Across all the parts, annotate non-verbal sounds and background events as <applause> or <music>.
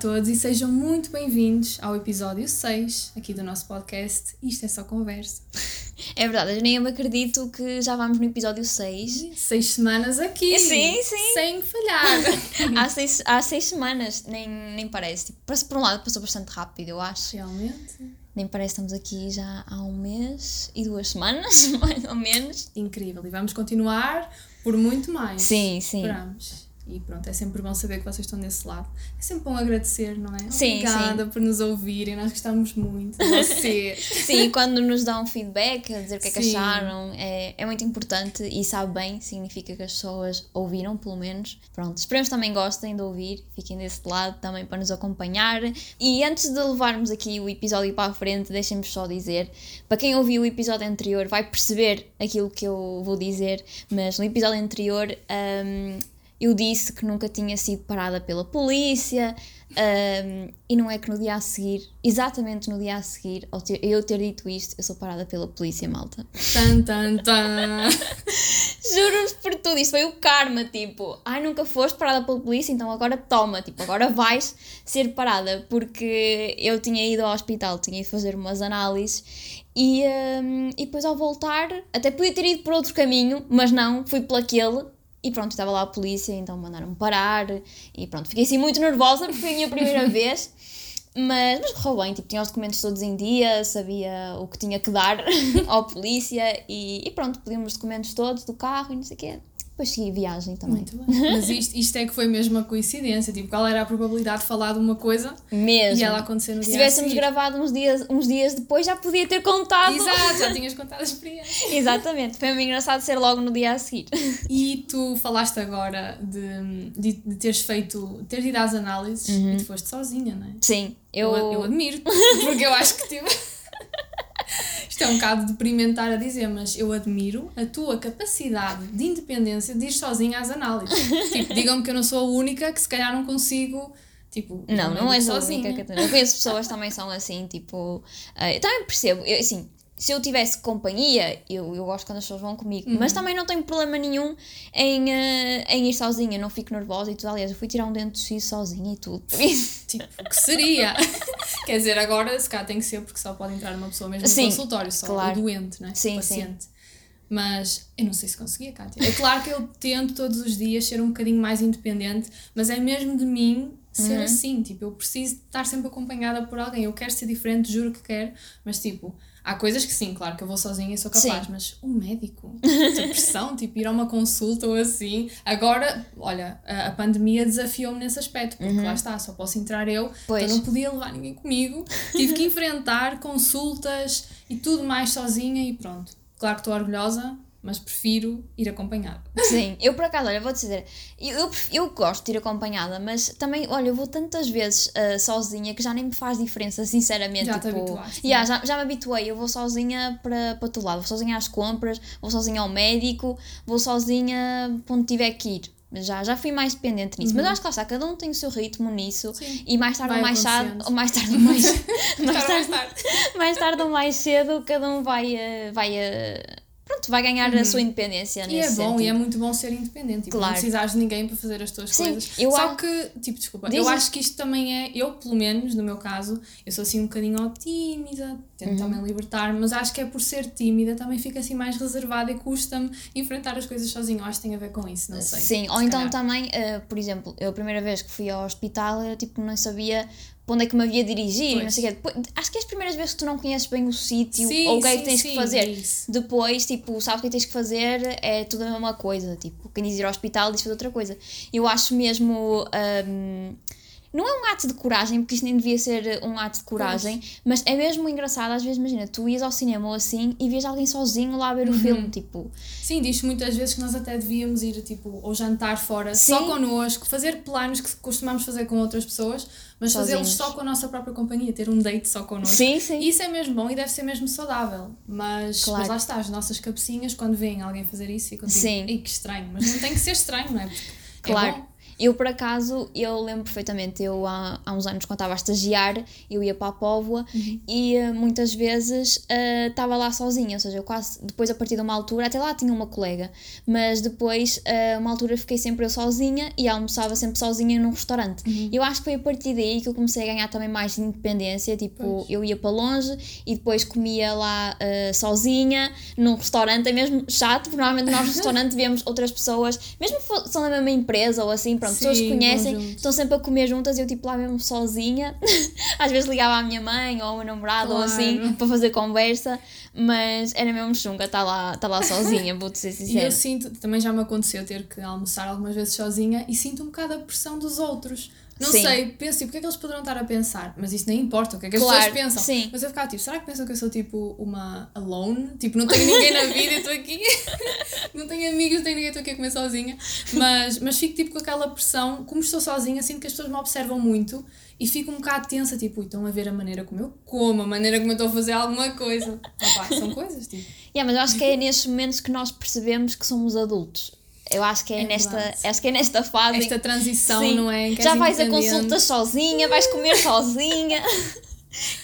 Olá a todos e sejam muito bem-vindos ao episódio 6 aqui do nosso podcast Isto é só conversa. É verdade, eu nem me acredito que já vamos no episódio 6. Seis semanas aqui. Sim, sim. Sem falhar. <laughs> há, seis, há seis semanas, nem, nem parece. Tipo, parece por um lado passou bastante rápido, eu acho. Realmente. Nem parece que estamos aqui já há um mês e duas semanas, <laughs> mais ou menos. Incrível. E vamos continuar por muito mais. Sim, sim. Esperamos. E pronto, é sempre bom saber que vocês estão desse lado. É sempre bom agradecer, não é? Sim, Obrigada sim. por nos ouvirem, nós gostamos muito de vocês. <laughs> Sim, quando nos dão feedback, a dizer o que é que Sim. acharam, é, é muito importante e sabe bem, significa que as pessoas ouviram, pelo menos. Pronto, esperemos que também gostem de ouvir, fiquem desse lado também para nos acompanhar. E antes de levarmos aqui o episódio para a frente, deixem-me só dizer, para quem ouviu o episódio anterior vai perceber aquilo que eu vou dizer, mas no episódio anterior. hum, eu disse que nunca tinha sido parada pela polícia hum, e não é que no dia a seguir, exatamente no dia a seguir, ao ter- eu ter dito isto, eu sou parada pela polícia, malta. tan, tan, tan. <laughs> Juro-vos por tudo, isto foi o karma, tipo, ai, nunca foste parada pela polícia, então agora toma, tipo, agora vais ser parada, porque eu tinha ido ao hospital, tinha ido fazer umas análises e, hum, e depois ao voltar, até podia ter ido por outro caminho, mas não, fui por aquele. E pronto, estava lá a polícia, então mandaram-me parar e pronto, fiquei assim muito nervosa porque foi a minha primeira <laughs> vez, mas, mas correu bem, tipo, tinha os documentos todos em dia, sabia o que tinha que dar <laughs> ao polícia e, e pronto, pedimos os documentos todos do carro e não sei o quê. Depois segui a viagem também. Muito bem. Mas isto, isto é que foi mesmo uma coincidência. Tipo, qual era a probabilidade de falar de uma coisa Mesmo. e ela acontecer no Se dia a tivéssemos gravado uns dias, uns dias depois já podia ter contado. Exato, já <laughs> tinhas contado a experiência. Exatamente, foi muito engraçado ser logo no dia a seguir. E tu falaste agora de, de, de teres feito, teres ido às análises e tu foste sozinha, não é? Sim, Eu, eu. eu admiro, porque eu acho que tive. <laughs> Isto é um bocado deprimentar a dizer, mas eu admiro a tua capacidade de independência de ir sozinha às análises. <laughs> Tipo, digam-me que eu não sou a única que se calhar não consigo. Tipo, Não, não ir és a sozinha. única, Catarina. Eu conheço pessoas também são assim, tipo. eh, eu também percebo, eu, assim, se eu tivesse companhia, eu, eu gosto quando as pessoas vão comigo, Uhum. mas também não tenho problema nenhum em, eh, em ir sozinha, não fico nervosa e tudo. Aliás, eu fui tirar um dente suíço sozinha e tudo. Tipo, o que seria? <laughs> Quer dizer, agora se cá tem que ser porque só pode entrar uma pessoa mesmo Sim, no consultório, só claro. o doente, né? Sim, o paciente. Mas eu não sei se conseguia, Kátia. É claro que eu tento todos os dias ser um bocadinho mais independente, mas é mesmo de mim ser Uhum. assim. Tipo, eu preciso de estar sempre acompanhada por alguém. Eu quero ser diferente, juro que quero, mas tipo, há coisas que sim, claro que eu vou sozinha e sou capaz, Sim. mas um médico, pressão, <laughs> tipo, ir a uma consulta ou assim. Agora, olha, a, a pandemia desafiou-me nesse aspecto, porque lá está, só posso entrar eu, Uhum. Pois. então não podia levar ninguém comigo. Tive que <laughs> enfrentar consultas e tudo mais sozinha e pronto. Claro que estou orgulhosa, mas prefiro ir acompanhada. Sim, eu por acaso, olha, vou-te dizer, eu, eu, eu gosto de ir acompanhada, mas também, olha, eu vou tantas vezes ah, sozinha que já nem me faz diferença, sinceramente. Já te tipo, habituaste, Yeah, não é? já, já me habituei, eu vou sozinha para, para todo lado, vou sozinha às compras, vou sozinha ao médico, vou sozinha para onde tiver que ir. Já, já fui mais dependente nisso, mas eu acho que lá está, cada um tem o seu ritmo nisso Uhum. Sim. e mais tarde Vai ou mais tarde, acontecendo. ou mais tarde ou mais, <laughs> <laughs> mais, tarde, mais tarde ou mais cedo, cada um vai, eh, vai, eh, pronto, vai ganhar a sua independência Uhum. E é nesse bom, sentido. e é muito bom ser independente. Tipo, Claro. Não precisares de ninguém para fazer as tuas Sim, coisas. eu Só a- que, tipo, desculpa, Diz eu isso. acho que isto também é, eu pelo menos, no meu caso, eu sou assim um bocadinho tímida, tento Uhum. também libertar, mas acho que é por ser tímida também fico assim mais reservada e custa-me enfrentar as coisas sozinho. Acho que tem a ver com isso, não sei. Sim, ou se então calhar. também, eh, por exemplo, eu a primeira vez que fui ao hospital, eu tipo não sabia para onde é que me havia dirigir, não Pois. sei o quê. Depois, acho que é as primeiras vezes que tu não conheces bem o sítio ou o que é que tens sim, que fazer. isso. Depois, tipo, sabes o que tens que fazer, é tudo a mesma coisa. Tipo, quem diz ir ao hospital diz fazer outra coisa. Eu acho mesmo. hum, não é um ato de coragem, porque isto nem devia ser um ato de coragem, mas é mesmo engraçado. Às vezes, imagina, tu ias ao cinema ou assim e vês alguém sozinho lá ver o Uhum. filme, tipo, Sim, diz muitas vezes que nós até devíamos ir, tipo, ou jantar fora Sim. só connosco, fazer planos que costumamos fazer com outras pessoas, mas fazê-los só com a nossa própria companhia, ter um date só connosco. Sim, sim. Isso é mesmo bom e deve ser mesmo saudável. Mas, Claro. mas lá está, as nossas cabecinhas, quando veem alguém fazer isso, ficam tipo, Sim. Que estranho. Mas não tem que ser estranho, não é? Porque Claro. É bom. Eu, por acaso, eu lembro perfeitamente, eu há, há uns anos, quando estava a estagiar, eu ia para a Póvoa Uhum. e uh, muitas vezes uh, estava lá sozinha, ou seja, eu quase, depois a partir de uma altura, até lá tinha uma colega, mas depois, uh, uma altura fiquei sempre eu sozinha e almoçava sempre sozinha num restaurante. Uhum. Eu acho que foi a partir daí que eu comecei a ganhar também mais independência, tipo, Pois. eu ia para longe e depois comia lá uh, sozinha, num restaurante, é mesmo chato, porque normalmente nós no restaurante vemos outras pessoas, mesmo são da mesma empresa ou assim, pronto, pessoas que Sim, vão conhecem, juntos. estão sempre a comer juntas e eu tipo lá mesmo sozinha, <laughs> às vezes ligava à minha mãe ou ao meu namorado ou Claro. assim, para fazer conversa, mas era mesmo chunga estar lá, estar lá sozinha, vou-te ser <laughs> E sincera. eu sinto, também já me aconteceu ter que almoçar algumas vezes sozinha e sinto um bocado a pressão dos outros. Não Sim. sei, penso tipo, o que é que eles poderão estar a pensar? Mas isso nem importa, o que é que as Claro, pessoas pensam? sim. Mas eu ficava tipo, será que pensam que eu sou tipo uma alone? Tipo, não tenho ninguém na vida e estou aqui. <laughs> não tenho amigos, não tenho ninguém, estou aqui a comer sozinha. Mas, mas fico tipo com aquela pressão, como estou sozinha, sinto que as pessoas me observam muito e fico um bocado tensa, tipo, "Ui, estão a ver a maneira como eu como, a maneira como eu estou a fazer alguma coisa. Opá, são coisas, tipo. Yeah, mas eu acho que é nestes momentos que nós percebemos que somos adultos. Eu acho que é, É nesta, verdade. acho que é nesta fase. Esta transição, Sim. não é? Que Já vais a consultas sozinha, vais comer sozinha. <laughs>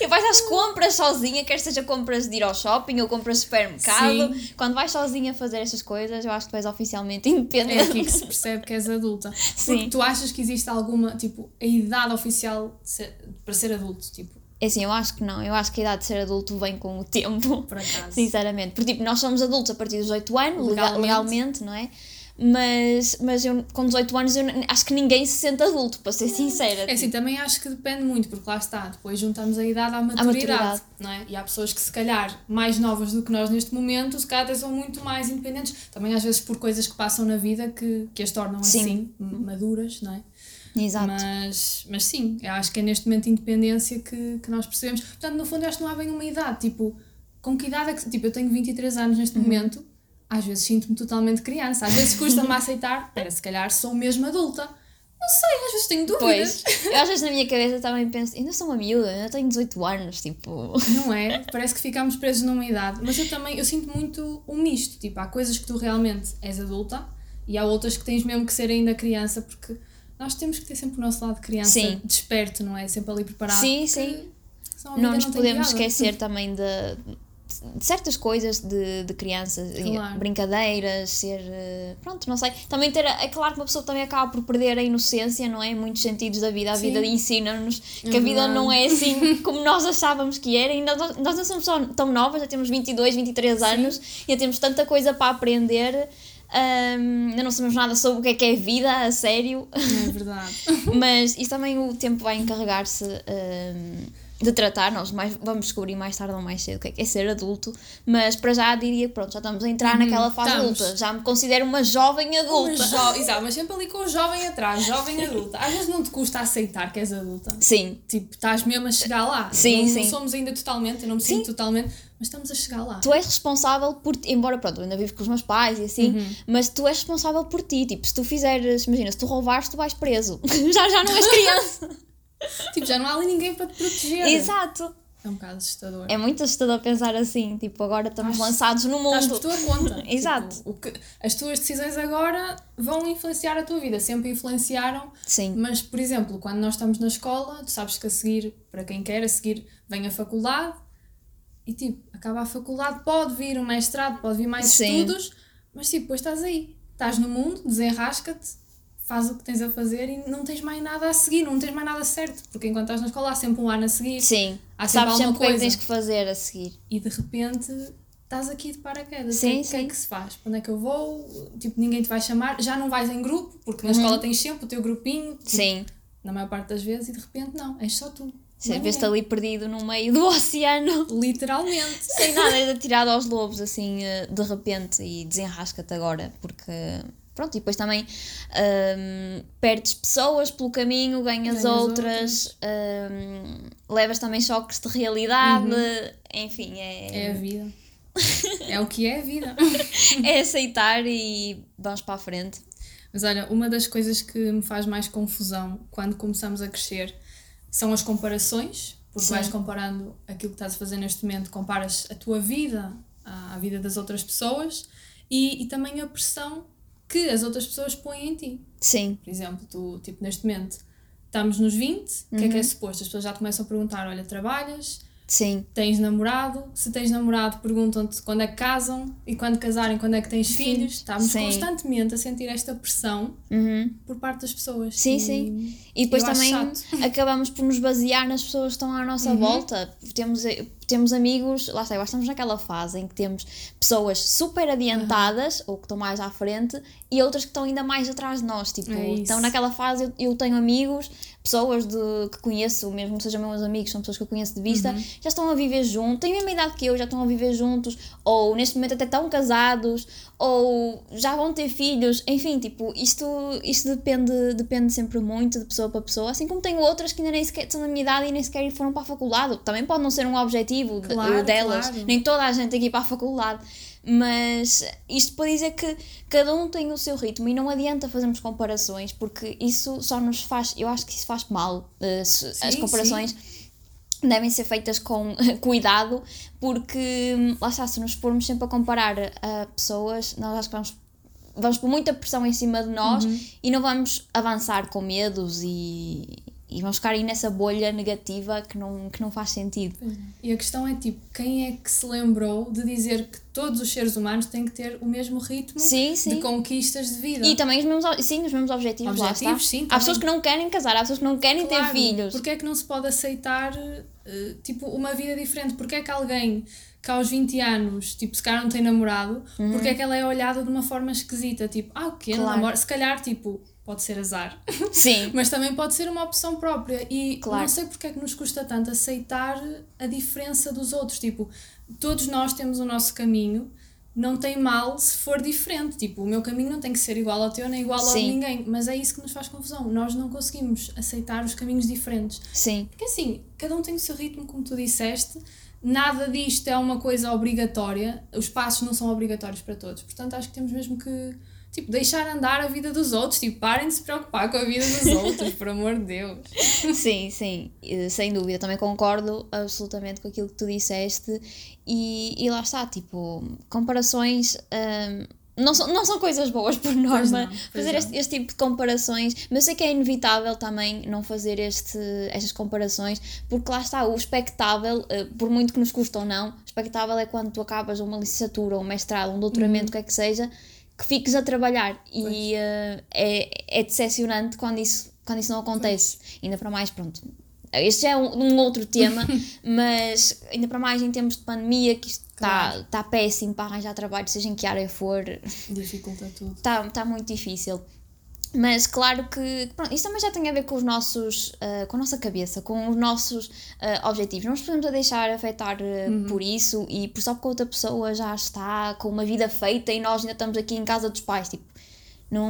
E vais às compras sozinha, quer seja compras de ir ao shopping ou compras de supermercado. Sim. Quando vais sozinha fazer estas coisas, eu acho que tu és oficialmente É independente. aqui que se percebe que és adulta. Sim. Porque tu achas que existe alguma, tipo, a idade oficial para ser adulto, tipo, É assim, eu acho que não. Eu acho que a idade de ser adulto vem com o tempo. por acaso. <laughs> Sinceramente. Porque, tipo, nós somos adultos a partir dos 18 anos, Legalmente. legalmente não é? Mas, mas eu, com 18 anos, eu acho que ninguém se sente adulto, para ser sincera. É assim, também acho que depende muito, porque lá está, depois juntamos a idade à maturidade, maturidade. não é? E há pessoas que se calhar mais novas do que nós neste momento, se calhar são muito mais independentes, também às vezes por coisas que passam na vida que, que as tornam Sim. assim, maduras, não é? Exato. Mas, mas sim, eu acho que é neste momento de independência que, que nós percebemos. Portanto, no fundo, eu acho que não há bem uma idade. Tipo, com que idade é que. Tipo, eu tenho 23 anos Uhum. neste momento, às vezes sinto-me totalmente criança. Às vezes custa-me <laughs> aceitar, espera, se calhar sou mesmo adulta. Não sei, às vezes tenho dúvidas. Pois, eu às vezes na minha cabeça também penso, ainda sou uma miúda, ainda tenho 18 anos, tipo. Não é? Parece que ficamos presos numa idade. Mas eu também, eu sinto muito um misto. Tipo, há coisas que tu realmente és adulta e há outras que tens mesmo que ser ainda criança, porque nós temos que ter sempre o nosso lado de criança Sim. desperto, não é? Sempre ali preparado. Sim, sim. Não nos podemos piada. esquecer também de certas coisas de, de crianças, Claro. brincadeiras, ser. eh, Pronto, não sei. Também ter. É claro que uma pessoa também acaba por perder a inocência, não é? Em muitos sentidos da vida. A Sim. vida ensina-nos que É a vida verdade. não é assim <laughs> como nós achávamos que era. Ainda nós, nós não somos só tão novas, já temos 22, 23 anos, ainda temos tanta coisa para aprender. ahm, ainda não sabemos nada sobre o que é que é vida, a sério. É <laughs> verdade. Mas isso também o tempo vai encarregar-se hum, de tratar. Nós mais, vamos descobrir mais tarde ou mais cedo o que é, que é ser adulto. Mas para já diria que pronto, já estamos a entrar naquela fase estamos. adulta. Já me considero uma jovem adulta. Mas jo- Exato, mas sempre ali com o jovem atrás, jovem <laughs> adulta. Às vezes não te custa aceitar que és adulta. Sim, Tipo, estás mesmo a chegar lá. Sim, não, sim. não somos ainda totalmente, eu não me Sim. sinto totalmente, mas estamos a chegar lá. tu és responsável por ti, embora pronto, eu ainda vivo com os meus pais e assim, Uhum. mas tu és responsável por ti. Tipo, se tu fizeres, imagina, se tu roubares, tu vais preso. <laughs> já, já não és criança. <laughs> Tipo, já não há ali ninguém para te proteger. Exato. É um bocado assustador. É muito assustador pensar assim. Tipo, agora estamos Estás- lançados no Estás mundo. por tua conta. <laughs> Exato. Tipo, o que, as tuas decisões agora vão influenciar a tua vida. Sempre influenciaram. Sim. Mas, por exemplo, quando nós estamos na escola, tu sabes que a seguir, para quem quer, a seguir vem a faculdade e tipo, acaba a faculdade, pode vir um mestrado, pode vir mais Sim. estudos, mas tipo, depois estás aí, estás no mundo, desenrasca-te, faz o que tens a fazer e não tens mais nada a seguir, não tens mais nada certo, porque enquanto estás na escola há sempre um ano a seguir Sim. Há sempre Sabes alguma sempre que é que coisa. tens que fazer a seguir. e de repente estás aqui de paraquedas. Sim, o que, é- que é sim. que se faz? Para onde é que eu vou? Tipo, ninguém te vai chamar, já não vais em grupo, porque na Uhum. escola tens sempre o teu grupinho, tipo, Sim. na maior parte das vezes, e de repente não, és só tu. Sim, é vês-te ali perdido no meio do <laughs> oceano. Literalmente. Sem nada, és atirado aos lobos, assim, eh, de repente, e desenrasca-te agora, porque. Pronto, e depois também hum, perdes pessoas pelo caminho, ganhas, Ganhas outras, hum, levas também choques de realidade, enfim, É a é, vida. <laughs> É o que é a vida. é aceitar e vamos para a frente. Mas olha, uma das coisas que me faz mais confusão quando começamos a crescer são as comparações, porque Sim. vais comparando aquilo que estás a fazer neste momento, comparas a tua vida à à vida das outras pessoas e, e também a pressão que as outras pessoas põem em ti. Sim. Por exemplo, tu, tipo, neste momento, estamos nos 20, o que é que é Uhum. suposto? As pessoas já começam a perguntar: olha, trabalhas? Sim. Tens namorado? Se tens namorado, perguntam-te quando é que casam e quando casarem, quando é que tens filhos. Estamos Sim. constantemente a sentir esta pressão Uhum. por parte das pessoas. Sim, E- sim. E depois também. Uhum. <laughs> acabamos por nos basear nas pessoas que estão à nossa volta. Temos, temos amigos, lá está, estamos naquela fase em que temos pessoas super adiantadas ou que estão mais à frente e outras que estão ainda mais atrás de nós. Tipo, É estão naquela fase, eu, eu tenho amigos, pessoas de, que conheço, mesmo que sejam meus amigos, são pessoas que eu conheço de vista, Uhum. já estão a viver juntos, têm a mesma idade que eu, já estão a viver juntos, ou neste momento até estão casados, ou já vão ter filhos, enfim, tipo, isto, isto depende, depende sempre muito de pessoa para pessoa, assim como tenho outras que ainda nem sequer estão na minha idade e nem sequer foram para a faculdade, também pode não ser um objetivo Claro, delas, claro. nem toda a gente ir para a faculdade. Mas isto para dizer que cada um tem o seu ritmo e não adianta fazermos comparações porque isso só nos faz, eu acho que isso faz mal. eh, se- as Sim, comparações devem ser feitas com <laughs> cuidado, porque hum, lá está, se nos formos sempre a comparar a pessoas, nós acho que vamos, vamos pôr muita pressão em cima de nós Uhum. e não vamos avançar com medos e, e vamos ficar aí nessa bolha negativa que não, que não faz sentido. E a questão é tipo, quem é que se lembrou de dizer que todos os seres humanos têm que ter o mesmo ritmo Sim, de sim. conquistas de vida? E também os mesmos, sim, os mesmos objetivos, lá Objetivos, está. sim, há pessoas que não querem casar, há pessoas que não querem ter Claro, filhos. Porque é que não se pode aceitar eh, tipo uma vida diferente? Porque é que alguém que aos 20 anos, tipo, se calhar não tem namorado, porque é que ela é olhada de uma forma esquisita? Tipo, ah, o quê? Claro. Se calhar, tipo, pode ser azar. Sim, <laughs> Mas também pode ser uma opção própria. E Claro. não sei porque é que nos custa tanto aceitar a diferença dos outros. Tipo, todos nós temos o nosso caminho, não tem mal se for diferente. Tipo, o meu caminho não tem que ser igual ao teu nem igual ao de Sim. ninguém. Mas é isso que nos faz confusão. Nós não conseguimos aceitar os caminhos diferentes. sim, Porque assim, cada um tem o seu ritmo, como tu disseste. Nada disto é uma coisa obrigatória. Os passos não são obrigatórios para todos. Portanto, acho que temos mesmo que tipo, deixar andar a vida dos outros. Tipo, parem de se preocupar com a vida dos <laughs> outros, por amor de Deus. <laughs> sim, sim, eh, sem dúvida. Também concordo absolutamente com aquilo que tu disseste. E, e lá está, tipo, comparações. hum, não são, não são coisas boas por norma não, pois fazer este, este tipo de comparações, mas sei que é inevitável também não fazer este, estas comparações, porque lá está, o expectável, eh, por muito que nos custa ou não, o expectável é quando tu acabas uma licenciatura, um mestrado, um doutoramento, o que é que seja, que fiques a trabalhar e eh, é, é decepcionante quando isso, quando isso não acontece. Ainda para mais, pronto. Este já é um, um outro tema, <laughs> mas ainda para mais em tempos de pandemia, que isto está Claro. tá péssimo para arranjar trabalho, seja em que área for, Dificulta tudo. está tá muito difícil. Mas claro que pronto, isso também já tem a ver com os nossos, ah, com a nossa cabeça, com os nossos ah, objetivos. Não nos podemos deixar afetar ah, por isso e por só porque outra pessoa já está com uma vida feita e nós ainda estamos aqui em casa dos pais. Tipo, não,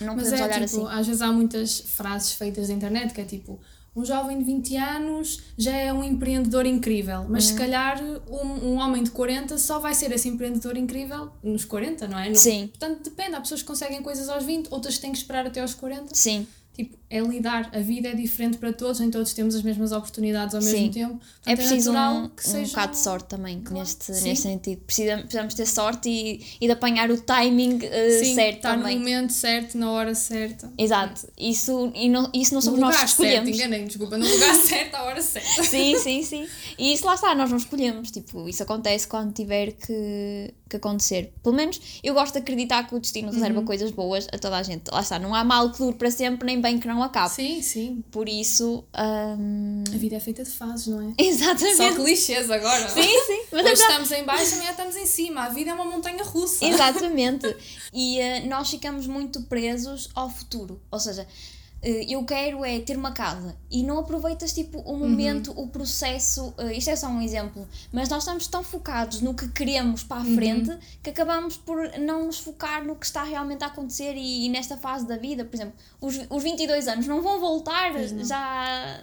não Mas podemos é olhar tipo, assim. às vezes há muitas frases feitas na internet que é tipo. Um jovem de 20 anos já é um empreendedor incrível, mas Uhum. se calhar um, um homem de 40 só vai ser esse empreendedor incrível nos 40, não é? No- Sim. Portanto, depende. Há pessoas que conseguem coisas aos 20, outras que têm que esperar até aos 40. Sim, Tipo, é lidar. A vida é diferente para todos, nem todos temos as mesmas oportunidades ao mesmo Sim. tempo. Portanto, é preciso natural um, que um seja bocado de sorte também Claro, neste, sim. neste sentido. Precisa, precisamos ter sorte e, e de apanhar o timing ah, Sim, certo estar também. no momento certo, na hora certa. Exato, isso, e não, isso não No somos nós lugar que certo, escolhemos. enganei, desculpa, no lugar <laughs> certo, à hora certa. Sim, sim, sim. E isso lá está, nós não escolhemos. Tipo, isso acontece quando tiver que, que acontecer. Pelo menos eu gosto de acreditar que o destino reserva Uhum. coisas boas a toda a gente. Lá está, não há mal que dure para sempre, nem bem que não acabe. Sim, sim. Por isso. hum, A vida é feita de fases, não é? <laughs> Exatamente. Só clichês agora. Sim, sim. <laughs> Mas Hoje estamos em baixo, amanhã estamos em cima. A vida é uma montanha russa. Exatamente. <laughs> E eh, nós ficamos muito presos ao futuro. Ou seja, eu quero é ter uma casa e não aproveitas tipo o momento, o processo. eh, isto é só um exemplo, mas nós estamos tão focados no que queremos para a frente que acabamos por não nos focar no que está realmente a acontecer e, e nesta fase da vida. Por exemplo, os, os 22 anos não vão voltar já.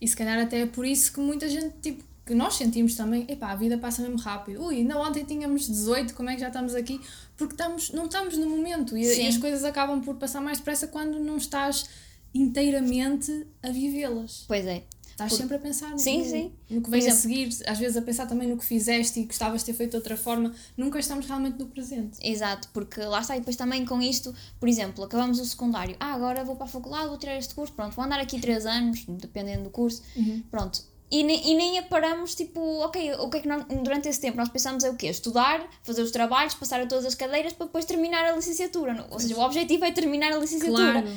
E se calhar até é por isso que muita gente, tipo, que nós sentimos também, epá, a vida passa mesmo rápido. Ui, ainda ontem tínhamos 18, como é que já estamos aqui? Porque estamos, não estamos no momento e, e as coisas acabam por passar mais depressa quando não estás inteiramente a vivê-las. Pois é. Estás Por- sempre a pensar no, Sim, no- sim. no que vem a exemplo- seguir, às vezes a pensar também no que fizeste e gostavas de ter feito de outra forma. Nunca estamos realmente no presente. Exato, porque lá está, e depois também com isto, por exemplo, acabamos o secundário, ah, agora vou para a faculdade, vou tirar este curso, pronto, vou andar aqui 3 anos, dependendo do curso, pronto. E nem, e nem paramos, tipo, ok, o que é que nós, durante esse tempo nós pensamos é o quê? Estudar, fazer os trabalhos, passar a todas as cadeiras para depois terminar a licenciatura. Ou seja, o objetivo é terminar a licenciatura. Claro.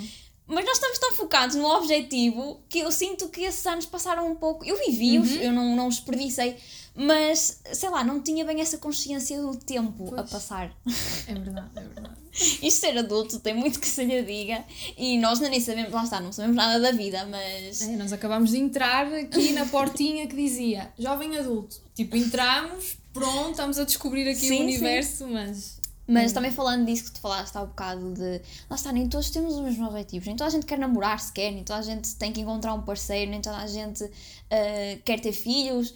Mas nós estamos tão focados no objetivo que eu sinto que esses anos passaram um pouco. Eu vivi-os, eu não, não os desperdicei, mas sei lá, não tinha bem essa consciência do tempo a Pois. passar. É verdade, é verdade. <laughs> Isto ser adulto tem muito que se lhe diga e nós nem sabemos, lá está, não sabemos nada da vida, mas. É, nós acabámos de entrar aqui na <laughs> portinha que dizia jovem adulto. Tipo, entramos, pronto, estamos a descobrir aqui Sim, o sim. universo, mas. Mas também falando disso que tu falaste há um bocado de. Lá está, nem todos temos os mesmos objetivos, nem toda a gente quer namorar sequer, nem toda a gente tem que encontrar um parceiro, nem toda a gente ah, quer ter filhos.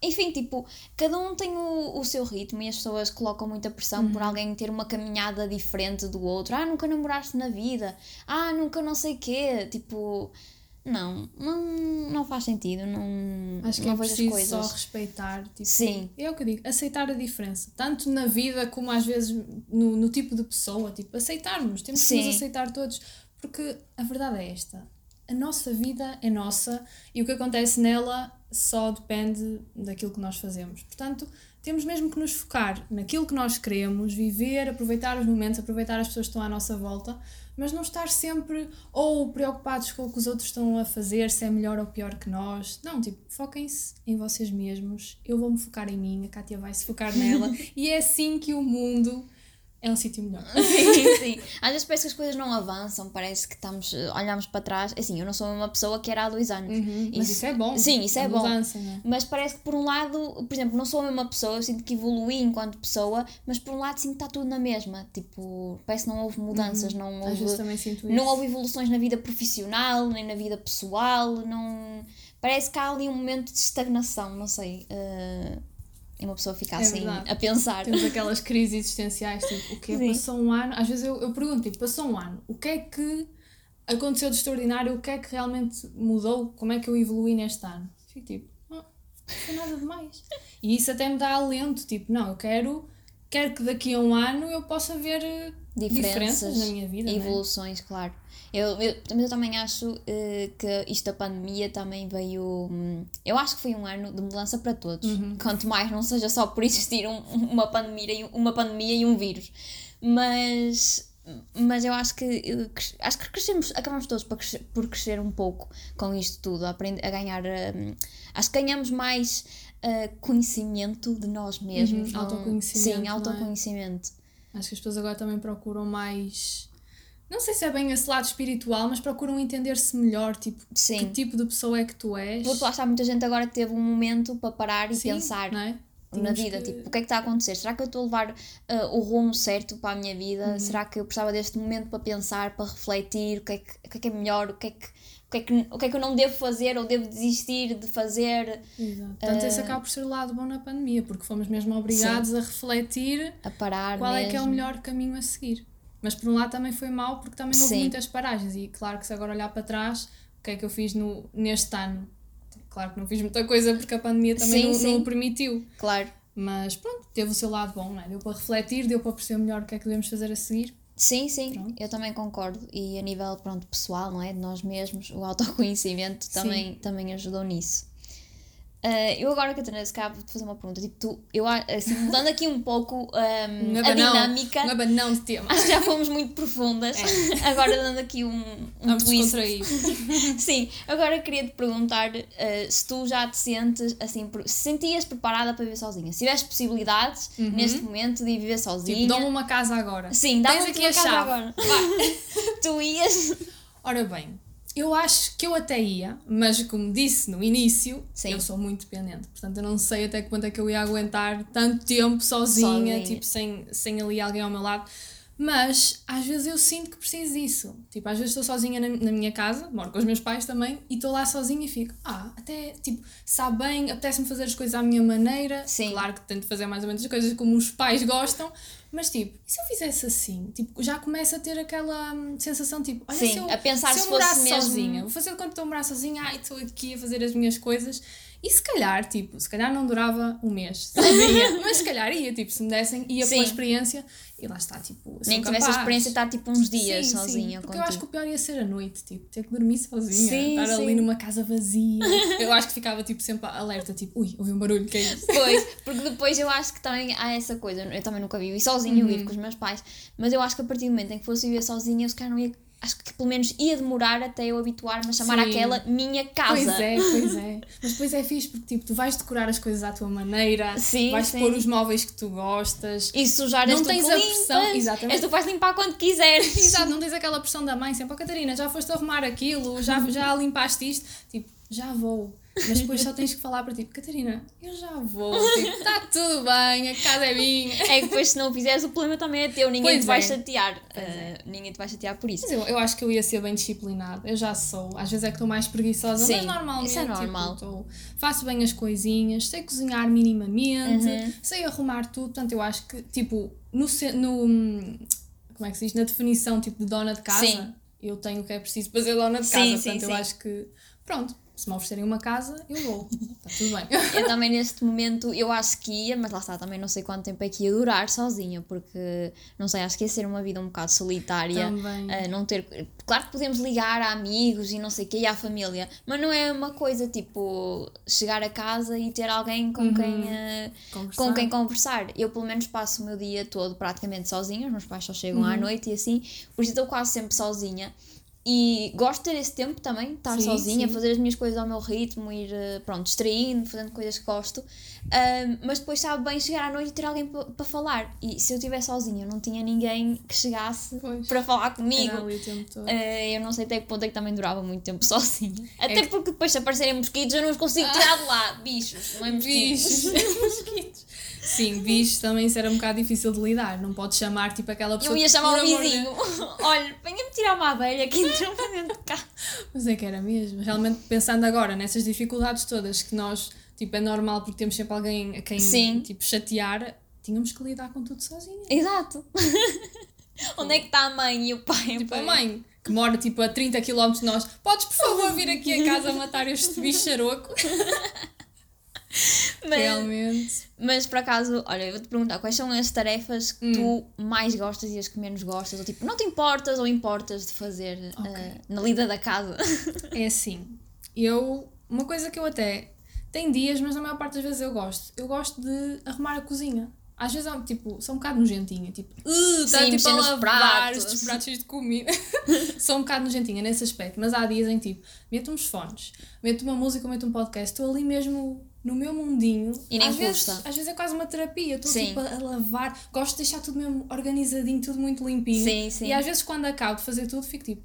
Enfim, tipo, cada um tem o, o seu ritmo e as pessoas colocam muita pressão por alguém ter uma caminhada diferente do outro. Ah, nunca namoraste na vida. Ah, nunca não sei quê. Tipo, não, não, não faz sentido. Não, Acho que não é preciso coisas. só respeitar. Tipo, Sim. É o que eu digo, aceitar a diferença. Tanto na vida como às vezes no, no tipo de pessoa. Tipo, aceitarmos. Temos que Sim. nos aceitar todos. Porque a verdade é esta. A nossa vida é nossa e o que acontece nela só depende daquilo que nós fazemos. Portanto, temos mesmo que nos focar naquilo que nós queremos, viver, aproveitar os momentos, aproveitar as pessoas que estão à nossa volta, mas não estar sempre ou preocupados com o que os outros estão a fazer, se é melhor ou pior que nós. Não, tipo, foquem-se em vocês mesmos. Eu vou me focar em mim, a Kátia vai se focar nela <laughs> e é assim que o mundo é um sítio melhor. <laughs> Sim, sim. Às vezes parece que as coisas não avançam, parece que estamos, eh, olhamos para trás. Assim, eu não sou uma pessoa que era há dois anos. Mas isso é bom. Sim, isso é a bom. mudança, não é? Mas parece que por um lado, por exemplo, não sou a mesma pessoa, eu sinto que evoluí enquanto pessoa, mas por um lado sinto que está tudo na mesma. Tipo, parece que não houve mudanças, não Uhum. Às houve. também sinto isso. Não houve evoluções na vida profissional, nem na vida pessoal, não... Parece que há ali um momento de estagnação, não sei. eh, E uma pessoa fica É assim verdade. a pensar. Temos aquelas crises existenciais, tipo, o que Sim. Passou um ano, às vezes eu, eu pergunto, tipo, passou um ano, o que é que aconteceu de extraordinário, o que é que realmente mudou, como é que eu evolui neste ano? Fico tipo, ah, não foi nada demais. E isso até me dá alento, tipo, não, eu quero, quero que daqui a um ano eu possa ver eh, diferenças, na minha vida. não é? evoluções, claro. Eu, eu, mas eu também acho eh, que isto da pandemia também veio. hum, eu acho que foi um ano de mudança para todos. Uhum. Quanto mais não seja só por existir um- uma, pandemia, e um- uma pandemia e um vírus. Mas. Mas eu acho que acho que crescemos, acabamos todos por crescer, por crescer um pouco com isto tudo, a, aprender, a ganhar. hum, acho que ganhamos mais ah, conhecimento de nós mesmos. Uhum, não- autoconhecimento, Sim, é? autoconhecimento. Acho que as pessoas agora também procuram mais. Não sei se é bem esse lado espiritual, mas procuram entender-se melhor, tipo, Sim. que tipo de pessoa é que tu és. Porque lá está muita gente agora que teve um momento para parar e Sim, pensar não é? na vida, que- tipo, o que é que está a acontecer? Será que eu estou a levar ah, o rumo certo para a minha vida? Uhum. Será que eu precisava deste momento para pensar, para refletir, o que é que, o que, é, que é melhor, o que é que, o, que é que, o que é que eu não devo fazer ou devo desistir de fazer, Exato. Portanto, Eh, esse acaba por ser o lado bom na pandemia, porque fomos mesmo obrigados a refletir a parar qual mesmo. é que é o melhor caminho a seguir. Mas por um lado também foi mau, porque também houve Sim. muitas paragens. E claro que se agora olhar para trás, o que é que eu fiz no, neste ano? Claro que não fiz muita coisa porque a pandemia também Sim, não, sim. não o permitiu. Claro. Mas pronto, teve o seu lado bom, não é? Deu para refletir, deu para perceber melhor o que é que devemos fazer a seguir. Sim, sim, Pronto. eu também concordo. E a nível pronto, pessoal, não é? De nós mesmos, o autoconhecimento também, também ajudou nisso. Ah, eu agora, Catarina, se calhar vou-te fazer uma pergunta. Tipo, tu, eu, a- assim, <laughs> mudando aqui um pouco Um a abanão, dinâmica, Um abanão de tema. acho que já fomos muito profundas. <laughs> Agora dando aqui um, um Vamos twist. <laughs> Sim, agora queria te perguntar ah, se tu já te sentes assim, se sentias preparada para viver sozinha. Se tivesse possibilidades neste momento de viver sozinha. Tipo, dá-me uma casa agora. Sim, dá-me uma a casa chave. agora. tu ias. Ora bem, eu acho que eu até ia, mas como disse no início, Sim. eu sou muito dependente. Portanto, eu não sei até que ponto é que eu ia aguentar tanto tempo sozinha, Sozinha. tipo, sem, sem ali alguém ao meu lado. Mas às vezes eu sinto que preciso disso. Tipo, às vezes estou sozinha na, na minha casa, moro com os meus pais também, e estou lá sozinha e fico, ah, até, tipo, sabe bem, apetece-me fazer as coisas à minha maneira. Sim. Claro que tento fazer mais ou menos as coisas como os pais gostam, Mas tipo, e se eu fizesse assim? Tipo, já começa a ter aquela hum, sensação tipo, olha, Sim, se eu, a pensar se eu se fosse morasse mesmo- sozinha, vou fazer quando estou a morar sozinha, ai, estou aqui a fazer as minhas coisas. E se calhar, tipo, se calhar não durava um mês <laughs> sozinha, mas se calhar ia, tipo, se me dessem, ia Sim. pela experiência e lá está, tipo, Nem que tivesse a experiência de estar tipo uns dias Sim, sozinha sim, porque eu acho que o pior ia ser a noite, tipo, ter que dormir sozinha, Sim, estar ali sim. numa casa vazia. <laughs> Eu acho que ficava, tipo, sempre alerta, tipo, ui, ouvi um barulho, que é isso? Pois, porque depois eu acho que também há essa coisa. Eu também nunca vivi sozinha, eu Uhum. vivo com os meus pais, mas eu acho que a partir do momento em que fosse viver sozinha, eu se calhar não ia. Acho que pelo menos ia demorar até eu habituar-me a chamar Sim. aquela minha casa. Pois é, pois é. Mas depois é fixe porque, tipo, tu vais decorar as coisas à tua maneira, Sim, vais sim. pôr os móveis que tu gostas. E sujar Não tens a limpas, pressão, exatamente. És tu vais limpar quando quiseres. Exato, não tens aquela pressão da mãe sempre, ó Catarina, já foste arrumar aquilo, já, já limpaste isto. Tipo, já vou. Mas depois só tens que falar para ti, Catarina, eu já vou. Tipo, está tudo bem, a casa é minha. É que depois se não fizeres o problema também é teu, ninguém Pois te vai é. chatear. Pois é. Uh, ninguém te vai chatear por isso. Mas eu, eu acho que eu ia ser bem disciplinada. Eu já sou. Às vezes é que estou mais preguiçosa, Sim, mas normalmente. isso é tipo, normal. estou- faço bem as coisinhas, sei cozinhar minimamente, Uhum. sei arrumar tudo. Portanto, eu acho que, tipo, no, no. Como é que se diz? Na definição, tipo, de dona de casa, Sim. eu tenho o que é preciso para ser dona de casa. sim, Portanto, eu sim. acho que. Pronto. Se me oferecerem uma casa, eu vou. <laughs> Está tudo bem. Eu também neste momento, eu acho que ia, mas lá está, também não sei quanto tempo é que ia durar sozinha, porque, não sei, acho que ia ser uma vida um bocado solitária. Também. ah, não ter... Claro que podemos ligar a amigos e não sei o quê, e à família, mas não é uma coisa tipo chegar a casa e ter alguém com quem... ah, Conversar. com quem conversar. Eu, pelo menos, passo o meu dia todo praticamente sozinha. Os meus pais só chegam à noite e assim. Por isso, estou quase sempre sozinha. E gosto de ter esse tempo também, estar Sim, sozinha, sim. fazer as minhas coisas ao meu ritmo, ir, eh, pronto, distraindo, fazendo coisas que gosto. Mas depois sabe bem chegar à noite e ter alguém para falar. E se eu estiver sozinha, eu não tinha ninguém que chegasse para falar Era comigo. ali o tempo todo. Eh, eu não sei até que ponto é que também durava muito tempo <laughs> sozinha. Até que- porque depois, se aparecerem mosquitos, eu não os consigo tirar de lá. Bichos, não é mosquitos. Bichos. Mosquitos. <laughs> Sim, bichos também isso era um bocado difícil de lidar. Não podes chamar tipo aquela pessoa. Eu ia chamar o vizinho. <laughs> Olha, venha-me tirar uma abelha que entrou para dentro de casa. Mas é que era mesmo. Realmente, pensando agora nessas dificuldades todas que nós, tipo, é normal porque temos sempre alguém a quem, Sim. tipo, chatear, tínhamos que lidar com tudo sozinha. Exato. <laughs> Onde é que está a mãe e o pai? Tipo, a mãe, que mora tipo a 30 km de nós, podes por favor vir aqui a casa matar este bicho charoco? <laughs> Mas, Realmente. mas por acaso, olha, eu vou-te perguntar quais são as tarefas que tu mais gostas e as que menos gostas? Ou tipo, não te importas ou importas de fazer eh, na lida da casa? <laughs> É assim, eu. Uma coisa que eu até. Tem dias, mas na maior parte das vezes eu gosto. Eu gosto de arrumar a cozinha. Às vezes, eu, tipo, sou um bocado nojentinha. Tipo, uh, está Sim, tipo a lavar pratos. estes pratos cheios de comida. <laughs> sou um bocado nojentinha nesse aspecto. Mas há dias em tipo, meto uns fones, meto uma música, meto um podcast. Estou ali mesmo no meu mundinho. E nem às vezes, custa. às vezes é quase uma terapia. Estou, tipo, a, lavar. Gosto de deixar tudo mesmo organizadinho, tudo muito limpinho. Sim, sim. E às vezes, quando acabo de fazer tudo, fico tipo,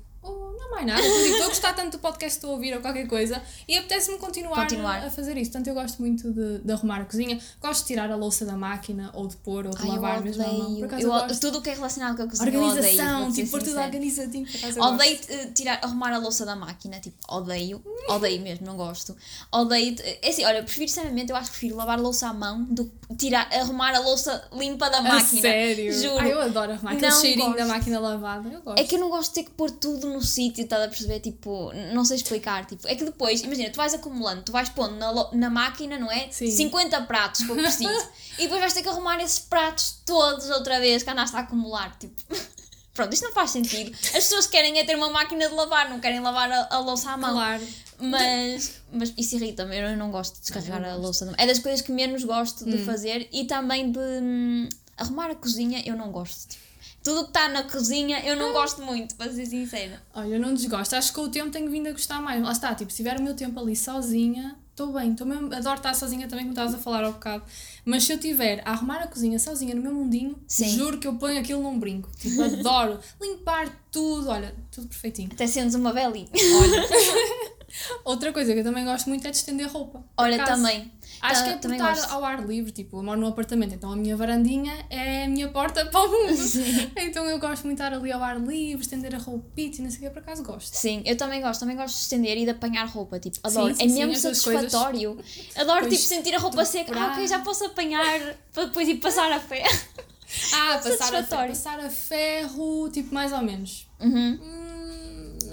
não mais nada. Estou a gostar tanto do podcast que estou a ouvir ou qualquer coisa e apetece-me continuar, Continuar. A, a fazer isso. Portanto, eu gosto muito de, de arrumar a cozinha. Gosto de tirar a louça da máquina ou de pôr ou de Ai, eu lavar mesmo à mão. Por odeio. acaso, Eu, eu, gosto. tudo o que é relacionado com a cozinha odeio. Organização, ser tipo, pôr tudo organizadinho. Odeio eh, tirar, arrumar a louça da máquina, tipo, odeio, odeio mesmo, não gosto. Odeio, é assim, olha, prefiro, sinceramente, eu acho que prefiro lavar a louça à mão do que tirar, arrumar a louça limpa da A máquina. sério? Juro. Ai, eu adoro arrumar aquele Não cheirinho da gosto. máquina lavada. Eu gosto. É que eu não gosto de ter que pôr tudo no sítio, estás a perceber? Tipo, não sei explicar. Tipo, é que depois, imagina, tu vais acumulando, tu vais pondo na, na máquina, não é? Sim. 50 pratos que eu preciso. <laughs> e depois vais ter que arrumar esses pratos todos outra vez que andaste a acumular. Tipo, <laughs> pronto, isto não faz sentido. As pessoas querem é ter uma máquina de lavar, não querem lavar a, a louça à mão. Claro. Mas, mas isso irrita-me, eu não gosto de descarregar Não, a gosto. louça. É das coisas que menos gosto Hum. de fazer e também de hum, arrumar a cozinha, eu não gosto. Tipo, tudo que está na cozinha eu não gosto muito, para ser sincera. Olha, eu não desgosto. Acho que com o tempo tenho vindo a gostar mais. Lá está, tipo, se tiver o meu tempo ali sozinha, estou bem. Estou mesmo, adoro estar sozinha também, como estavas a falar ao bocado. Mas se eu tiver a arrumar a cozinha sozinha no meu mundinho, Sim. juro que eu ponho aquilo num brinco. Tipo, <laughs> adoro limpar tudo. Olha, tudo perfeitinho. Até sendo uma belinha. Olha. <laughs> Outra coisa que eu também gosto muito é de estender roupa. Olha, também. Acho que é por também estar gosto. ao ar livre, tipo, eu moro num apartamento, então a minha varandinha é a minha porta <laughs> para o mundo. Então eu gosto muito de estar ali ao ar livre, estender a roupita e não sei o que, por acaso gosto. Sim, eu também gosto, também gosto de estender e de apanhar roupa, tipo, adoro, sim, é sim, mesmo as duas coisas. satisfatório. Adoro, Pois, tipo, sentir a roupa seca, ah, ok, já posso apanhar para depois ir passar a pé. Ah, passar a, Satisfatório. passar a ferro, tipo, mais ou menos. Uhum. Hum,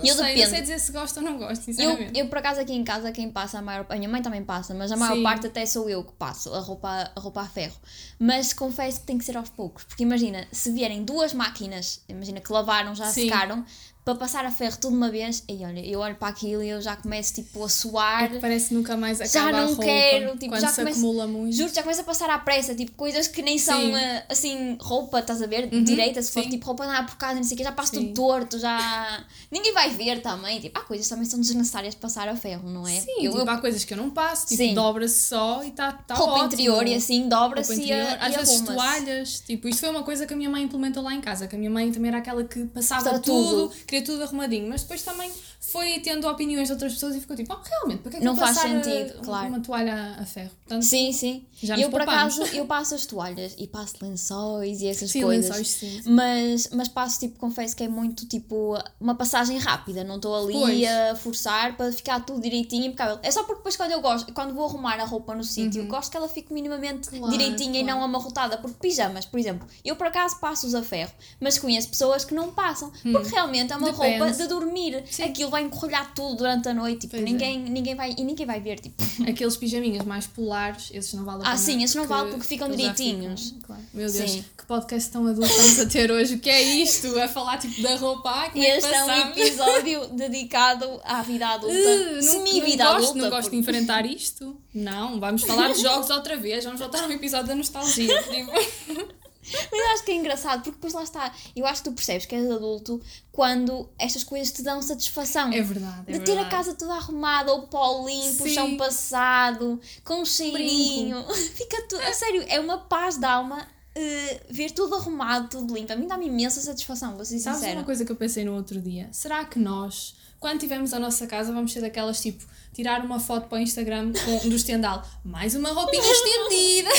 não Eu sei, dependo. não sei dizer se gosto ou não gosto, Eu, sinceramente. eu, por acaso, aqui em casa, quem passa a maior A minha mãe também passa, mas a maior Sim. parte até sou eu que passo a roupa, a roupa a ferro. Mas confesso que tem que ser aos poucos, porque imagina, se vierem duas máquinas, imagina que lavaram, já Sim. secaram, para passar a ferro tudo de uma vez, e olha, eu olho para aquilo e eu já começo tipo a É suar. que parece nunca mais acaba Já a não quero, tipo, já começo- acumula muito. Juro, já começa a passar à pressa, tipo, coisas que nem são Sim. eh, assim, roupa, estás a ver? Direita, se for sim. tipo roupa nada por casa, não sei o que, já passa Sim. tudo torto, já. <laughs> Ninguém vai ver também. Tipo, há coisas também são desnecessárias de passar a ferro, não é? Sim, eu, tipo, eu- há coisas que eu não passo, tipo, dobra-se só e está tá roupa ótimo. interior e assim, dobra-se e, a- Às e vezes toalhas, tipo, isto foi uma coisa que a minha mãe implementou lá em casa, que a minha mãe também era aquela que passava Passava tudo, tudo. Tudo arrumadinho, mas depois também foi tendo opiniões de outras pessoas e ficou tipo, oh, realmente, para que é que Não faz sentido, a- claro. uma toalha a ferro? Portanto, Sim, sim. Já eu por acaso eu <laughs> passo as toalhas e passo lençóis e essas Sim, coisas. lençóis, sim. Mas, mas passo, tipo, confesso que é muito tipo uma passagem rápida, não estou ali Pois. a forçar para ficar tudo direitinho e impecável. É só porque depois quando eu gosto, quando vou arrumar a roupa no sítio, gosto que ela fique minimamente Uhum. Claro, direitinha e claro. não amarrotada. Porque pijamas, por exemplo, eu por acaso passo-os a ferro, mas conheço pessoas que não passam, porque realmente é uma Hum. Depende. roupa de dormir. Aquilo vai encolhar tudo durante a noite, tipo, Pois é. ninguém, ninguém vai, e ninguém vai ver, tipo. <laughs> Aqueles pijaminhas mais polares, esses não vale a Ah, pena. sim, esses não valem porque ficam direitinhos. ficam, claro. Meu Deus, Sim. que podcast tão adulto estamos a ter hoje. O que é isto? A falar tipo da roupa. Ai, como E é este é um episódio <laughs> dedicado à vida adulta, Uh, não- semi-vida não gosto, adulta. Não gosto de porque- enfrentar isto. Não, vamos falar de jogos outra vez. Vamos voltar a um episódio da nostalgia. <laughs> Tipo, Mas eu acho que é engraçado, porque depois lá está. Eu acho que tu percebes que és adulto quando estas coisas te dão satisfação. É verdade. É de ter a verdade. casa toda arrumada, o pó limpo, o Sim. chão passado, com um cheirinho. <laughs> Fica tudo. A sério, é uma paz de alma eh, ver tudo arrumado, tudo limpo. A mim dá-me imensa satisfação, vou ser Sabes sincera. uma coisa que eu pensei no outro dia? Será que nós, quando tivermos a nossa casa, vamos ser daquelas tipo, tirar uma foto para o Instagram com, do estendal, mais uma roupinha <laughs> estendida?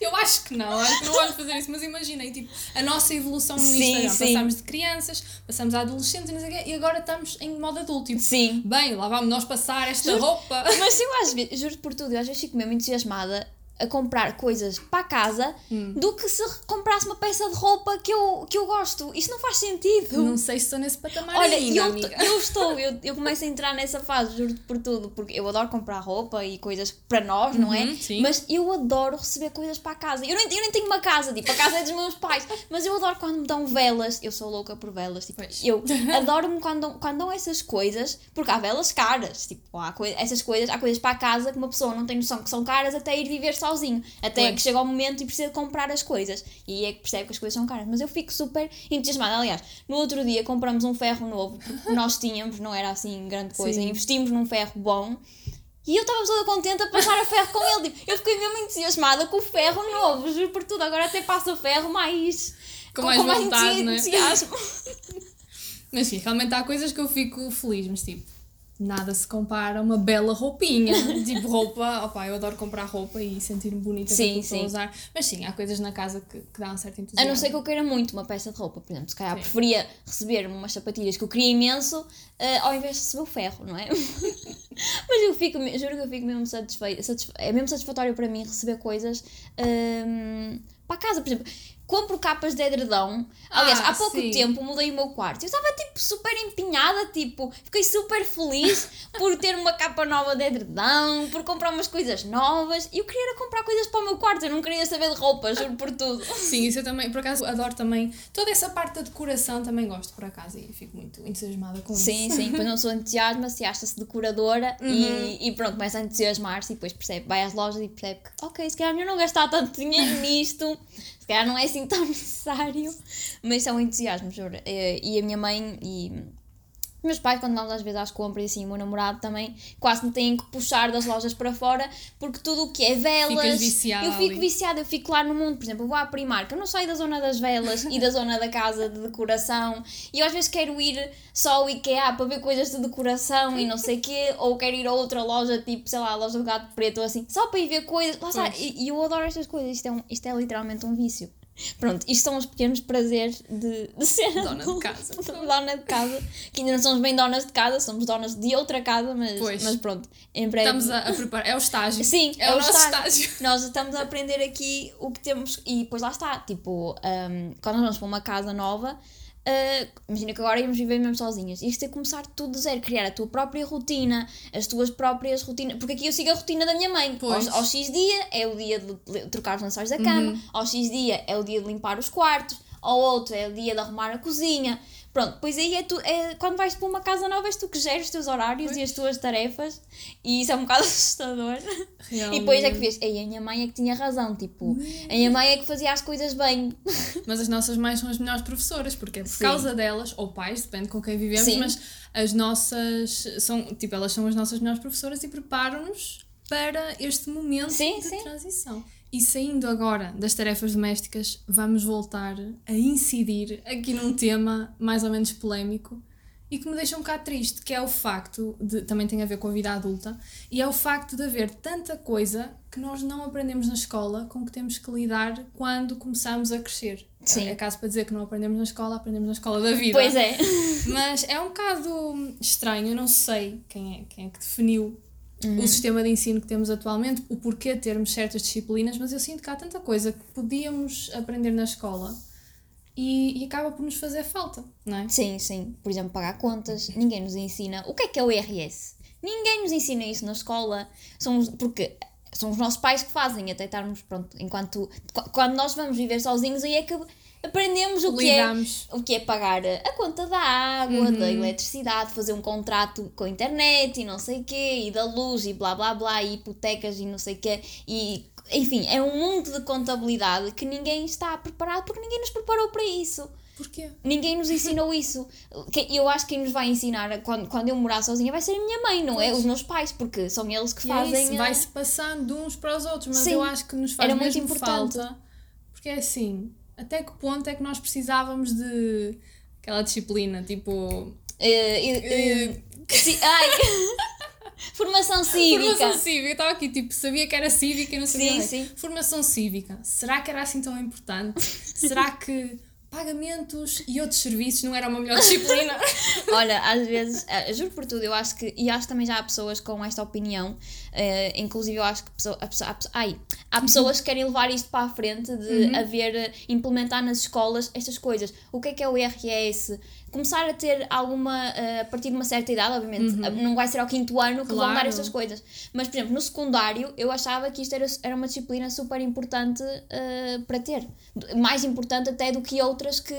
Eu acho que não, acho que não vamos fazer isso, mas imaginei, tipo, a nossa evolução no Sim, Instagram. sim. Passámos de crianças, passamos a adolescentes e, quê, e agora estamos em modo adulto. Tipo, Sim. bem, lá vamos nós passar esta Juro- roupa. Mas eu às vezes, juro por tudo, eu às vezes fico mesmo entusiasmada a comprar coisas para casa Hum. do que se comprasse uma peça de roupa que eu, que eu gosto. Isto não faz sentido. Não sei se estou nesse patamar Olha, ainda, eu, amiga. eu estou, eu, eu começo a entrar nessa fase, juro por tudo, porque eu adoro comprar roupa e coisas para nós, não é? Uhum, sim. Mas eu adoro receber coisas para a casa. Eu nem, eu nem tenho uma casa, tipo, a casa é dos meus pais, mas eu adoro quando me dão velas. Eu sou louca por velas, tipo, Pois. eu <laughs> adoro-me quando, dão- quando dão essas coisas, porque há velas caras, tipo, há coi essas coisas, há coisas para a casa que uma pessoa não tem noção que são caras até ir viver sozinho, até Pois. que chega ao momento e precisa comprar as coisas. E aí é que percebe que as coisas são caras. Mas eu fico super entusiasmada. Aliás, no outro dia compramos um ferro novo, porque nós tínhamos, não era assim grande coisa, investimos num ferro bom. E eu estava toda contente a passar a ferro com ele. Tipo, eu fiquei mesmo entusiasmada com o ferro novo, juro por tudo. Agora até passo o ferro mais. Com mais vontade, não é? entusiasmo. Mas sim, realmente há coisas que eu fico feliz, mas tipo, nada se compara a uma bela roupinha. <laughs> tipo, roupa, opá, eu adoro comprar roupa e sentir-me bonita Sim, estou a sim. usar. Mas sim, há coisas na casa que, que dão um certo A entusiasmo. não ser que eu queira muito uma peça de roupa, por exemplo, se calhar Sim. preferia receber umas sapatilhas que eu queria imenso eh, ao invés de receber o ferro, não é? <laughs> Mas eu fico, juro que eu fico mesmo satisfeita, satisfe- é mesmo satisfatório para mim receber coisas ehm, para a casa, por exemplo. Compro capas de edredão. Aliás, Ah, há pouco sim. tempo mudei o meu quarto. Eu estava tipo super empenhada, tipo, fiquei super feliz por ter uma capa nova de edredão, por comprar umas coisas novas. E eu queria comprar coisas para o meu quarto, eu não queria saber de roupa, juro por tudo. <laughs> Sim, isso eu também, por acaso, adoro também. Toda essa parte da decoração também gosto, por acaso, e fico muito entusiasmada com Sim, isso. sim, depois não sou entusiasma-se, acha-se decoradora Uhum. e, e pronto, começa a entusiasmar-se e depois percebe, vai às lojas e percebe que, ok, se calhar é melhor não gastar tanto dinheiro nisto, se calhar não é assim tão <laughs> necessário, mas é um entusiasmo, juro. Eh, E a minha mãe e meus pais, quando vamos às vezes às compras, e assim, o meu namorado também quase me têm que puxar das lojas para fora, porque tudo o que é velas. Eu fico viciada, eu fico lá no mundo. Por exemplo, eu vou à Primark, eu não saio da zona das velas e da <laughs> zona da casa de decoração, e eu às vezes quero ir só ao IKEA para ver coisas de decoração e não sei o quê, ou quero ir a outra loja, tipo, sei lá, a loja do gato preto ou assim, só para ir ver coisas. Lá está, e, e eu adoro estas coisas, isto é, um, isto é literalmente um vício. Pronto, isto são os pequenos prazeres de, de ser Dona de casa. <laughs> dona de casa. Que ainda não somos bem donas de casa, somos donas de outra casa, mas, Pois. mas pronto, em breve. Estamos a, a preparar. É o estágio. Sim, é, o nosso estágio. <laughs> Nós estamos a aprender aqui o que temos e depois lá está, tipo, um, quando nós vamos para uma casa nova, uh, imagina que agora íamos viver mesmo sozinhas, isto é começar tudo de zero, criar a tua própria rotina, as tuas próprias rotinas, porque aqui eu sigo a rotina da minha mãe, Pois. ao, ao X dia é o dia de trocar os lençóis da cama, Uhum. ao X dia é o dia de limpar os quartos, ao outro é o dia de arrumar a cozinha, Pronto, pois aí é tu, é, quando vais para uma casa nova és tu que geres os teus horários e as tuas tarefas e isso é um bocado <laughs> assustador. E depois é que vês, ei, a minha mãe é que tinha razão, tipo, a minha mãe é que fazia as coisas bem. <laughs> Mas as nossas mães são as melhores professoras, porque é por Sim. causa delas, ou pais, depende com quem vivemos, Sim. mas as nossas são, tipo, elas são as nossas melhores professoras e preparam-nos para este momento Sim, de sim. transição. E saindo agora das tarefas domésticas, vamos voltar a incidir aqui num tema mais ou menos polémico e que me deixa um bocado triste, que é o facto de, também tem a ver com a vida adulta, e é o facto de haver tanta coisa que nós não aprendemos na escola com que temos que lidar quando começamos a crescer. Sim. É caso para dizer que não aprendemos na escola, aprendemos na escola da vida. Pois é. Mas é um bocado estranho, eu não sei quem é, quem é que definiu o sistema de ensino que temos atualmente, o porquê termos certas disciplinas, mas eu sinto que há tanta coisa que podíamos aprender na escola e, e acaba por nos fazer falta, não é? Sim, sim. Por exemplo, pagar contas. Ninguém nos ensina. O que é que é o IRS? Ninguém nos ensina isso na escola. Somos, porque são os nossos pais que fazem até estarmos, pronto, enquanto... qu- Quando nós vamos viver sozinhos, aí é que aprendemos o que é... O que é pagar a conta da água, da eletricidade, fazer um contrato com a internet e não sei o quê, e da luz e blá blá blá, e hipotecas e não sei o quê, e enfim, é um mundo de contabilidade que ninguém está preparado porque ninguém nos preparou para isso. Porquê? Ninguém nos ensinou <laughs> isso. Eu acho que quem nos vai ensinar quando, quando eu morar sozinha vai ser a minha mãe, não é? Os meus pais, porque são eles que E é fazem. a- vai-se passando de uns para os outros, mas Sim, eu acho que nos faz era muito importante. falta, porque é assim, até que ponto é que nós precisávamos de aquela disciplina, tipo... Eh, eh, si- ai! <laughs> Formação cívica. Formação cívica, eu estava aqui, tipo, sabia que era cívica e não sabia. Sim, sim. Formação cívica, será que era assim tão importante? será que pagamentos e outros serviços não era uma melhor <laughs> disciplina? <laughs> Olha, às vezes, eh, juro por tudo, eu acho que, e acho que também já há pessoas com esta opinião, eh, inclusive eu acho que pessoa, a pessoa, a pessoa- ai, há pessoas que querem levar isto para a frente de haver, eh, implementar nas escolas estas coisas. O que é que é o IRS? Começar a ter alguma, eh, a partir de uma certa idade, obviamente, não vai ser ao quinto ano que vão dar Claro. estas coisas. Mas, por exemplo, no secundário, eu achava que isto era, era uma disciplina super importante eh, para ter. Mais importante até do que outras que,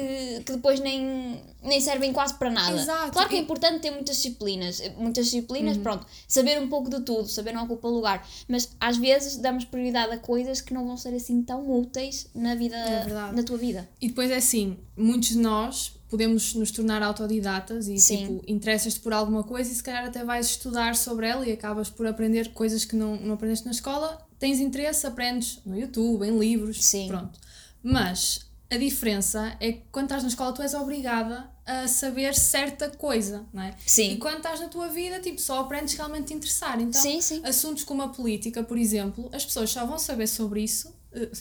que depois nem, nem servem quase para nada. Exato. Claro que é importante ter muitas disciplinas. Muitas disciplinas, Uhum. pronto. Saber um pouco de tudo, saber não ocupa lugar. Mas às vezes damos prioridade a coisas que não vão ser assim tão úteis na vida, É na tua vida. E depois é assim, muitos de nós podemos nos tornar autodidatas e Sim. tipo, interessas-te por alguma coisa e se calhar até vais estudar sobre ela e acabas por aprender coisas que não, não aprendeste na escola, tens interesse, aprendes no YouTube, em livros, Sim. pronto. Mas a diferença é que quando estás na escola tu és obrigada a saber certa coisa, não é? Sim. E quando estás na tua vida, tipo, só aprendes realmente te interessar. Então, Sim, sim. assuntos como a política, por exemplo, as pessoas só vão saber sobre isso,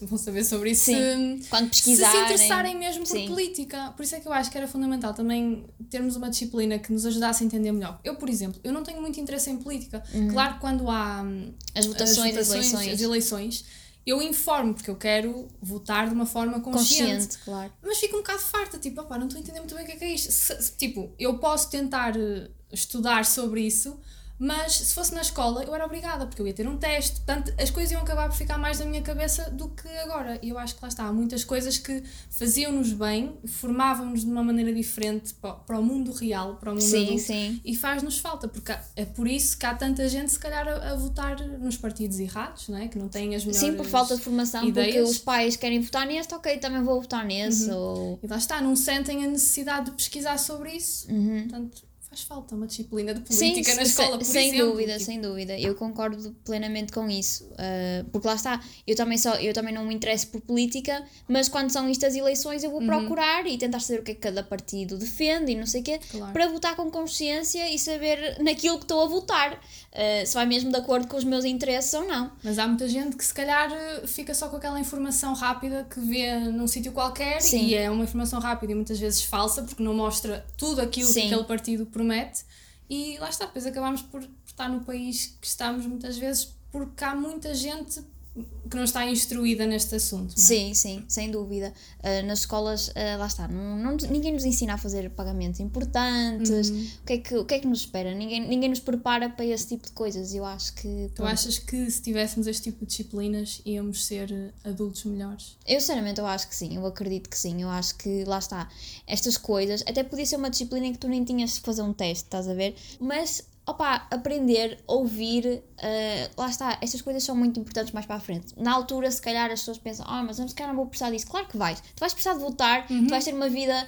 vão saber sobre isso Sim. se, Quando se pesquisarem. se interessarem mesmo por Sim. política. Por isso é que eu acho que era fundamental também termos uma disciplina que nos ajudasse a entender melhor. Eu, por exemplo, eu não tenho muito interesse em política. Claro que quando há Uhum. As votações, as eleições. as eleições, eu informo, porque eu quero votar de uma forma consciente. Consciente, claro. Mas fico um bocado farta, tipo, opá, não estou a entender muito bem o que é que é isto. Se- se- tipo, eu posso tentar eh, estudar sobre isso, mas se fosse na escola eu era obrigada, porque eu ia ter um teste, portanto as coisas iam acabar por ficar mais na minha cabeça do que agora. E eu acho que lá está, há muitas coisas que faziam-nos bem, formavam-nos de uma maneira diferente para, para o mundo real, para o mundo Sim, adulto, sim. e faz-nos falta, porque é por isso que há tanta gente, se calhar, a, a votar nos partidos errados, não é? que não têm as melhores Sim, por falta de formação, porque ideias. Uhum. os pais querem votar neste, ok, também vou votar nesse. Ou... E lá está, não sentem a necessidade de pesquisar sobre isso. Uhum. Portanto, faz falta uma disciplina de política Sim, na escola, por sem exemplo. dúvida, Tipo, sem dúvida. Eu concordo plenamente com isso. Uh, porque lá está, eu também, só, eu também não me interesso por política, mas quando são estas eleições eu vou procurar e tentar saber o que é que cada partido defende e não sei o quê, Claro. para votar com consciência e saber naquilo que estou a votar. Uh, se vai mesmo de acordo com os meus interesses ou não. Mas há muita gente que se calhar fica só com aquela informação rápida que vê num sítio qualquer Sim. e é uma informação rápida e muitas vezes falsa porque não mostra tudo aquilo Sim. que aquele partido promete. E lá está, depois acabamos por, por estar no país que estamos muitas vezes porque há muita gente que não está instruída neste assunto. é? Sim, sim, sem dúvida. Uh, nas escolas, uh, lá está, não, não- ninguém nos ensina a fazer pagamentos importantes. Uhum. O, que é que, o que é que nos espera? Ninguém, ninguém nos prepara para esse tipo de coisas. Eu acho que. Tu achas que se tivéssemos este tipo de disciplinas íamos ser adultos melhores? Eu sinceramente eu acho que sim, eu acredito que sim, eu acho que lá está, estas coisas, até podia ser uma disciplina em que tu nem tinhas de fazer um teste, estás a ver? Mas, opá, aprender, ouvir, eh, lá está, estas coisas são muito importantes mais para a frente. Na altura, se calhar as pessoas pensam, ah, mas se calhar não vou precisar disso. Claro que vais, tu vais precisar de votar, tu vais ter uma vida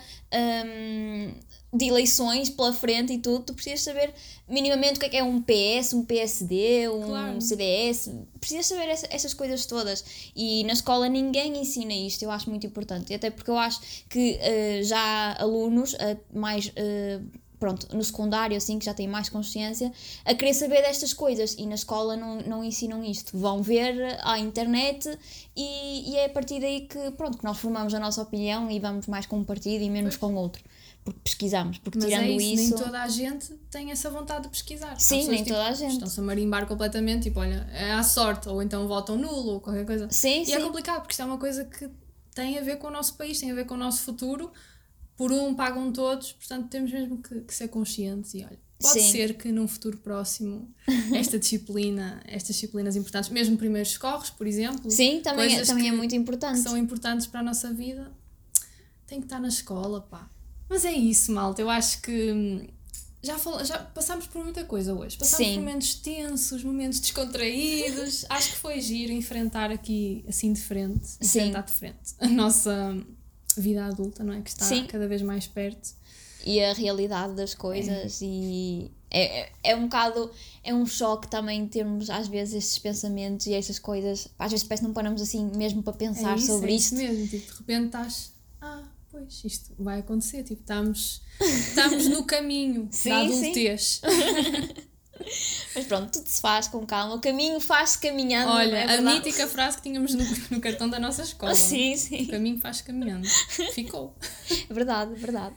hum, de eleições pela frente e tudo, tu precisas saber minimamente o que é que é um PS, um PSD, um Claro. CDS, precisas saber essa- essas coisas todas. E na escola ninguém ensina isto, eu acho muito importante. E até porque eu acho que eh, já alunos eh, mais. Pronto, no secundário, assim, que já têm mais consciência, a querer saber destas coisas e na escola não, não ensinam isto. Vão ver à internet e, e é a partir daí que, pronto, que nós formamos a nossa opinião e vamos mais com um partido e menos com outro. Porque pesquisamos, porque Mas tirando é isso, isso. nem toda a gente tem essa vontade de pesquisar. Sim, pessoas, nem toda a gente. Estão-se a marimbar completamente, tipo, olha, é à sorte, ou então votam nulo, ou qualquer coisa. Sim, E sim. é complicado, porque isto é uma coisa que tem a ver com o nosso país, tem a ver com o nosso futuro. Por um pagam todos, portanto temos mesmo que, que ser conscientes e olha. Pode Sim. ser que num futuro próximo <laughs> esta disciplina, estas disciplinas importantes, mesmo primeiros socorros, por exemplo, Sim, também, é, também é que- muito que importante. são importantes para a nossa vida, tem que estar na escola, pá. Mas é isso, malta. Eu acho que hum, já, fal- já passámos por muita coisa hoje. Passámos Sim. por momentos tensos, momentos descontraídos. <laughs> acho que foi giro enfrentar aqui assim de frente, Sim. enfrentar de frente a nossa vida adulta, não é? Que está Sim. cada vez mais perto. e a realidade das coisas e é, é- é um bocado é um choque também termos às vezes estes pensamentos e estas coisas às vezes parece que não paramos assim mesmo para pensar é isso, sobre é isto isso mesmo. Tipo, de repente estás. Ah, pois, isto vai acontecer. Tipo, estamos, estamos no caminho Sim, da sim. <laughs> mas pronto, tudo se faz com calma o caminho faz-se caminhando não é Olha, a verdade? mítica frase que tínhamos no, no cartão da nossa escola. <laughs> sim, O sim, caminho faz caminhando. Ficou. <laughs> é verdade, é verdade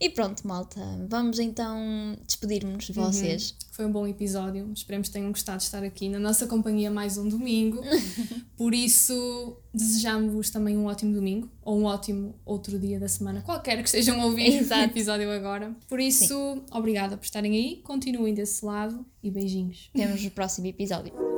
e pronto malta, vamos então despedir-nos de vocês Foi um bom episódio. Esperemos que tenham gostado de estar aqui na nossa companhia mais um domingo. <laughs> Por isso, desejamos-vos também um ótimo domingo ou um ótimo outro dia da semana, qualquer que estejam a ouvir o episódio agora. Por isso, obrigada por estarem aí. Continuem desse lado e beijinhos. vemos no próximo episódio